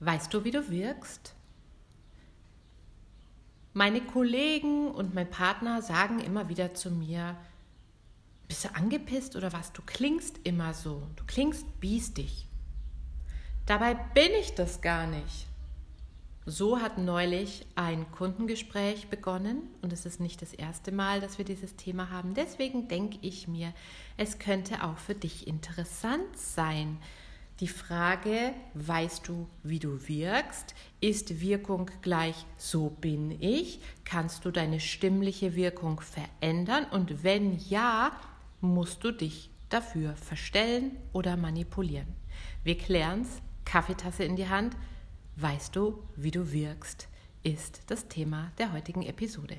Weißt du, wie du wirkst? Meine Kollegen und mein Partner sagen immer wieder zu mir, bist du angepisst oder was? Du klingst immer so. Du klingst biestig. Dabei bin ich das gar nicht. So hat neulich ein Kundengespräch begonnen und es ist nicht das erste Mal, dass wir dieses Thema haben. Deswegen denke ich mir, es könnte auch für dich interessant sein, die Frage, weißt du, wie du wirkst? Ist Wirkung gleich so bin ich? Kannst du deine stimmliche Wirkung verändern? Und wenn ja, musst du dich dafür verstellen oder manipulieren? Wir klären's. Kaffeetasse in die Hand. Weißt du, wie du wirkst? Ist das Thema der heutigen Episode.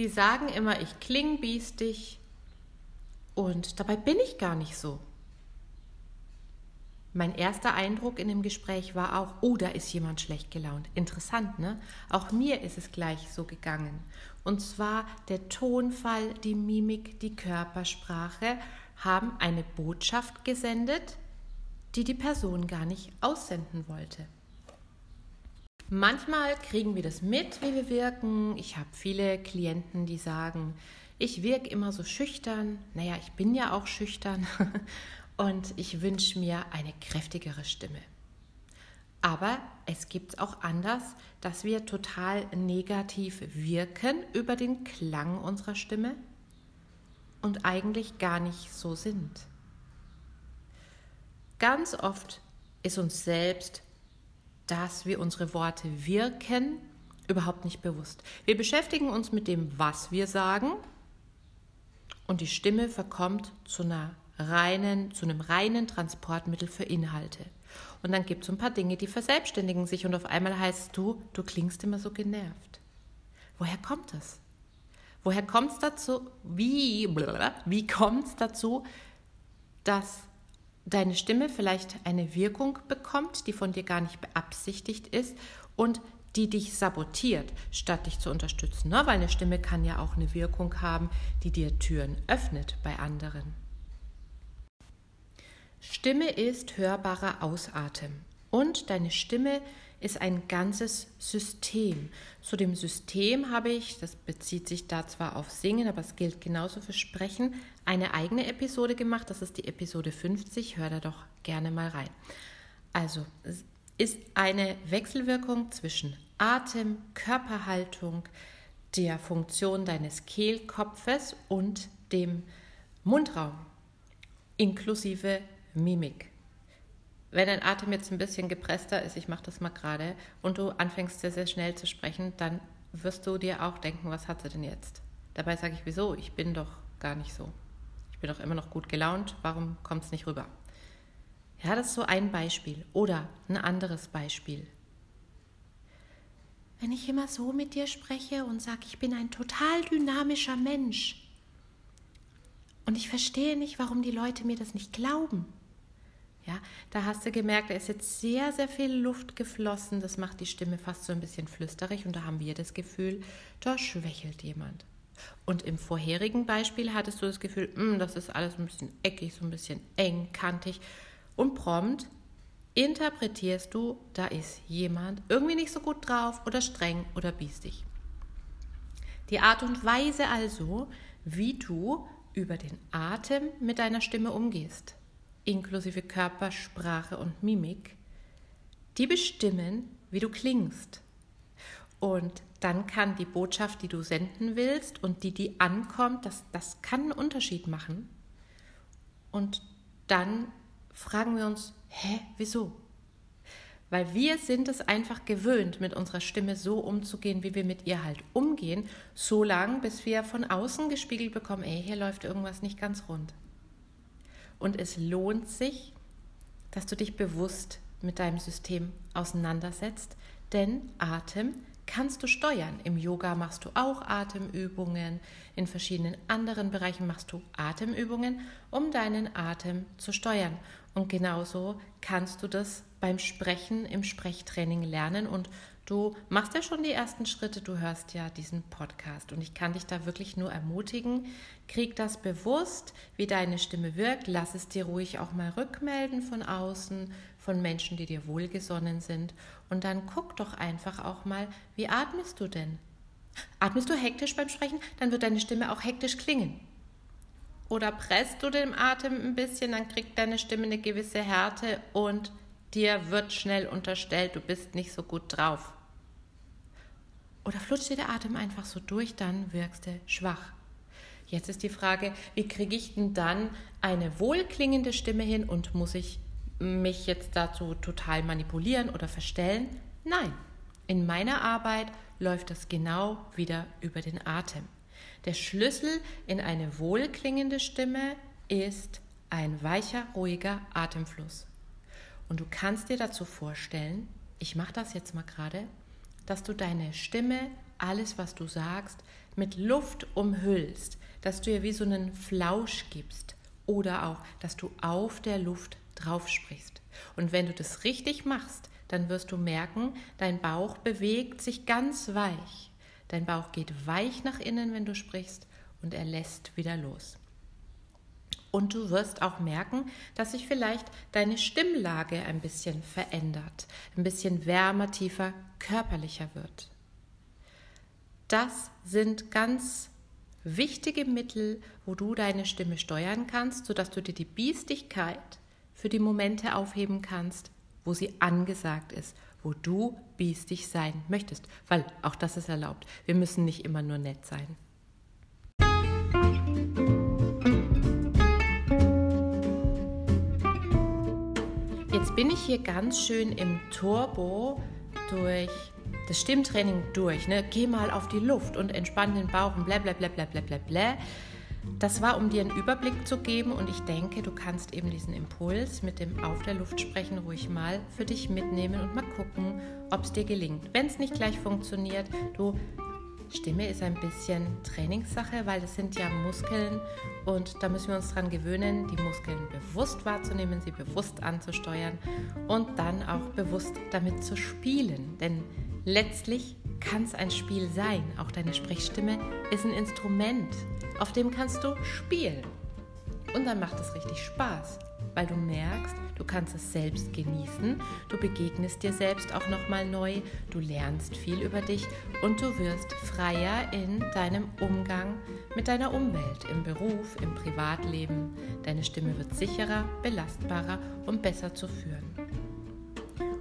Die sagen immer, ich kling biestig und dabei bin ich gar nicht so. Mein erster Eindruck in dem Gespräch war auch, oh, da ist jemand schlecht gelaunt. Interessant, ne? Auch mir ist es gleich so gegangen. Und zwar der Tonfall, die Mimik, die Körpersprache haben eine Botschaft gesendet, die die Person gar nicht aussenden wollte. Manchmal kriegen wir das mit, wie wir wirken. Ich habe viele Klienten, die sagen, ich wirke immer so schüchtern. Naja, ich bin ja auch schüchtern und ich wünsche mir eine kräftigere Stimme. Aber es gibt auch anders, dass wir total negativ wirken über den Klang unserer Stimme und eigentlich gar nicht so sind. Ganz oft ist uns selbst dass wir unsere Worte wirken, überhaupt nicht bewusst. Wir beschäftigen uns mit dem, was wir sagen und die Stimme verkommt zu einer reinen, zu einem reinen Transportmittel für Inhalte. Und dann gibt es ein paar Dinge, die verselbstständigen sich und auf einmal heißt du, du klingst immer so genervt. Woher kommt das? Woher kommt es dazu? Wie, wie kommt es dazu, dass deine Stimme vielleicht eine Wirkung bekommt, die von dir gar nicht beabsichtigt ist und die dich sabotiert, statt dich zu unterstützen. Ne? Weil eine Stimme kann ja auch eine Wirkung haben, die dir Türen öffnet bei anderen. Stimme ist hörbarer Ausatem und deine Stimme ist ein ganzes System. Zu dem System habe ich, das bezieht sich da zwar auf Singen, aber es gilt genauso für Sprechen, eine eigene Episode gemacht. Das ist die Episode 50. Hör da doch gerne mal rein. Also, es ist eine Wechselwirkung zwischen Atem, Körperhaltung, der Funktion deines Kehlkopfes und dem Mundraum, inklusive Mimik. Wenn dein Atem jetzt ein bisschen gepresster ist, ich mache das mal gerade, und du anfängst sehr, sehr schnell zu sprechen, dann wirst du dir auch denken, was hat sie denn jetzt? Dabei sage ich, wieso? Ich bin doch gar nicht so. Ich bin doch immer noch gut gelaunt, warum kommt es nicht rüber? Ja, das ist so ein Beispiel. Oder ein anderes Beispiel. Wenn ich immer so mit dir spreche und sage, ich bin ein total dynamischer Mensch und ich verstehe nicht, warum die Leute mir das nicht glauben. Ja, da hast du gemerkt, da ist jetzt sehr, sehr viel Luft geflossen. Das macht die Stimme fast so ein bisschen flüsterig und da haben wir das Gefühl, da schwächelt jemand. Und im vorherigen Beispiel hattest du das Gefühl, hm, das ist alles ein bisschen eckig, so ein bisschen eng, kantig. Und prompt interpretierst du, da ist jemand irgendwie nicht so gut drauf oder streng oder biestig. Die Art und Weise also, wie du über den Atem mit deiner Stimme umgehst, inklusive Körpersprache und Mimik, die bestimmen, wie du klingst. Und dann kann die Botschaft, die du senden willst und die, die ankommt, das, das kann einen Unterschied machen. Und dann fragen wir uns, hä, wieso? Weil wir sind es einfach gewöhnt, mit unserer Stimme so umzugehen, wie wir mit ihr halt umgehen, so lange, bis wir von außen gespiegelt bekommen, ey, hier läuft irgendwas nicht ganz rund. Und es lohnt sich, dass du dich bewusst mit deinem System auseinandersetzt, denn Atem kannst du steuern. Im Yoga machst du auch Atemübungen, in verschiedenen anderen Bereichen machst du Atemübungen, um deinen Atem zu steuern. Und genauso kannst du das beim Sprechen im Sprechtraining lernen und du machst ja schon die ersten Schritte, du hörst ja diesen Podcast und ich kann dich da wirklich nur ermutigen, krieg das bewusst, wie deine Stimme wirkt, lass es dir ruhig auch mal rückmelden von außen, von Menschen, die dir wohlgesonnen sind und dann guck doch einfach auch mal, wie atmest du denn? Atmest du hektisch beim Sprechen, dann wird deine Stimme auch hektisch klingen. Oder presst du den Atem ein bisschen, dann kriegt deine Stimme eine gewisse Härte und dir wird schnell unterstellt, du bist nicht so gut drauf. Oder flutscht dir der Atem einfach so durch, dann wirkst du schwach. Jetzt ist die Frage, wie kriege ich denn dann eine wohlklingende Stimme hin und muss ich mich jetzt dazu total manipulieren oder verstellen? Nein, in meiner Arbeit läuft das genau wieder über den Atem. Der Schlüssel in eine wohlklingende Stimme ist ein weicher, ruhiger Atemfluss. Und du kannst dir dazu vorstellen, ich mache das jetzt mal gerade, dass du deine Stimme, alles, was du sagst, mit Luft umhüllst, dass du ihr wie so einen Flausch gibst oder auch, dass du auf der Luft drauf sprichst. Und wenn du das richtig machst, dann wirst du merken, dein Bauch bewegt sich ganz weich. Dein Bauch geht weich nach innen, wenn du sprichst, und er lässt wieder los. Und du wirst auch merken, dass sich vielleicht deine Stimmlage ein bisschen verändert, ein bisschen wärmer, tiefer, körperlicher wird. Das sind ganz wichtige Mittel, wo du deine Stimme steuern kannst, sodass du dir die Biestigkeit für die Momente aufheben kannst, wo sie angesagt ist, wo du biestig sein möchtest, weil auch das ist erlaubt. Wir müssen nicht immer nur nett sein. Bin ich hier ganz schön im Turbo durch das Stimmtraining durch. Ne? Geh mal auf die Luft und entspann den Bauch und bla bla bla bla bla bla. Das war, um dir einen Überblick zu geben und ich denke, du kannst eben diesen Impuls mit dem Auf der Luft sprechen ruhig mal für dich mitnehmen und mal gucken, ob es dir gelingt. Wenn es nicht gleich funktioniert, du Stimme ist ein bisschen Trainingssache, weil es sind ja Muskeln und da müssen wir uns dran gewöhnen, die Muskeln bewusst wahrzunehmen, sie bewusst anzusteuern und dann auch bewusst damit zu spielen. Denn letztlich kann es ein Spiel sein. Auch deine Sprechstimme ist ein Instrument, auf dem kannst du spielen. Und dann macht es richtig Spaß weil du merkst, du kannst es selbst genießen, du begegnest dir selbst auch nochmal neu, du lernst viel über dich und du wirst freier in deinem Umgang mit deiner Umwelt, im Beruf, im Privatleben. Deine Stimme wird sicherer, belastbarer und besser zu führen.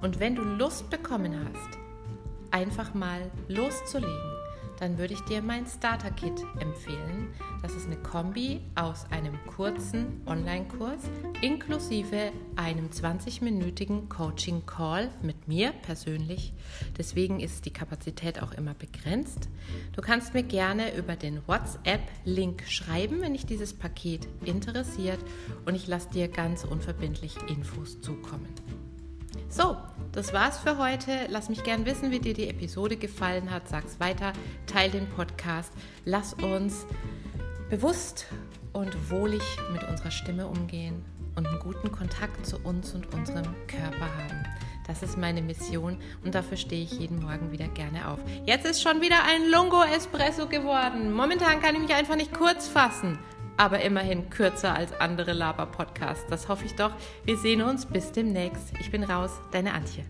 Und wenn du Lust bekommen hast, einfach mal loszulegen, dann würde ich dir mein Starter Kit empfehlen. Das ist eine Kombi aus einem kurzen Online-Kurs inklusive einem 20-minütigen Coaching-Call mit mir persönlich. Deswegen ist die Kapazität auch immer begrenzt. Du kannst mir gerne über den WhatsApp-Link schreiben, wenn dich dieses Paket interessiert und ich lasse dir ganz unverbindlich Infos zukommen. So, das war's für heute. Lass mich gern wissen, wie dir die Episode gefallen hat. Sag's weiter, teil den Podcast. Lass uns bewusst und wohlig mit unserer Stimme umgehen und einen guten Kontakt zu uns und unserem Körper haben. Das ist meine Mission und dafür stehe ich jeden Morgen wieder gerne auf. Jetzt ist schon wieder ein Lungo Espresso geworden. Momentan kann ich mich einfach nicht kurz fassen aber immerhin kürzer als andere Laber-Podcasts. Das hoffe ich doch. Wir sehen uns bis demnächst. Ich bin raus, deine Antje.